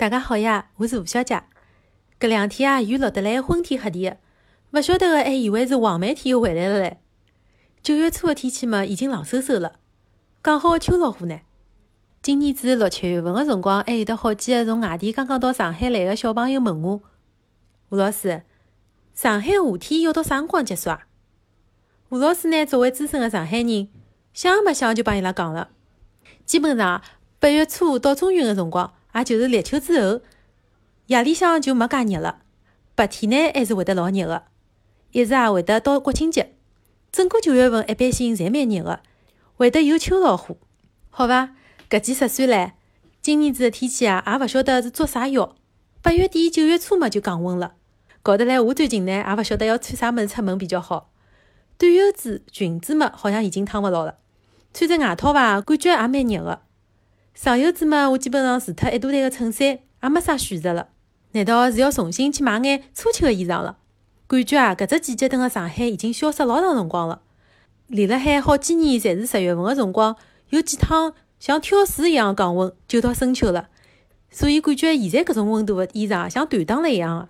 大家好呀，我是吴小姐。搿两天啊，雨落得来昏天黑地的，勿晓得个还以为是黄梅天又回来了嘞。九月初的天气嘛，已经冷飕飕了。讲好秋老虎呢？今年子六七月份的辰光，还有得好几个从外地刚刚到上海来的小朋友问我：“吴老师，上海夏天要到啥辰光结束啊？”吴老师呢，作为资深的上海人，想也没想就帮伊拉讲了。基本上八月初到中旬的辰光，也就是立秋之后。夜里向就没介热了，白天呢还是会得老热的，一直也会得到国庆节，整个九月份一般性侪蛮热的，会得有秋老虎，好伐？搿记十算唻。今年子的天气啊，也勿晓得是捉啥妖。八月底九月初嘛就降温了，搞得来我最近呢也勿晓得要穿啥物事出门比较好。短袖子、裙子嘛好像已经烫勿牢了，穿着外套伐，感觉也蛮热的。长袖子嘛，我基本上除脱一大袋个衬衫，也没啥选择了。难道是要重新去买眼初秋的衣裳了？感觉啊，搿只季节等辣上海已经消失老长辰光了。连辣海好几年侪是十月份的辰光，有几趟像跳水一样降温，就到深秋了。所以感觉现在搿种温度的衣裳像断档了一样的。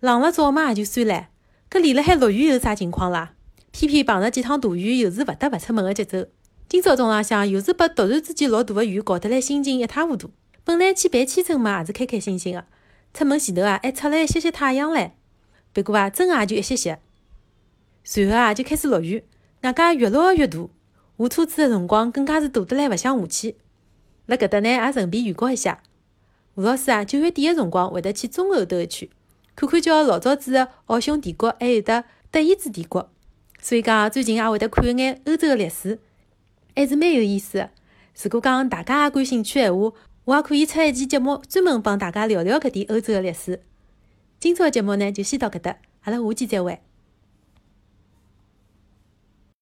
冷了早嘛也就算了，搿连辣海落雨又啥情况啦？偏偏碰着几趟大雨，又是勿得勿出门的节奏。今朝中浪向又是被突然之间落大的雨搞得来心情一塌糊涂。本来去办签证嘛，也是开开心心的。出门前头啊，还出来歇歇太阳唻。不过啊，真个也就一歇歇。随后啊，就开始落雨，外加越落越大。下车子的辰光更加是大得来勿想下去。辣搿搭呢，也顺便预告一下，吴老师啊，九月底的辰光会得去中欧兜一圈，看看叫老早子的奥匈帝国，还有得德意志帝国。所以讲，最近也会得看一眼欧洲的历史，还是蛮有意思的。如果讲大家也感兴趣闲话，我也可以出一期节目，专门帮大家聊聊搿点欧洲的历史。今朝的节目呢，就先到搿搭，阿拉下期再会。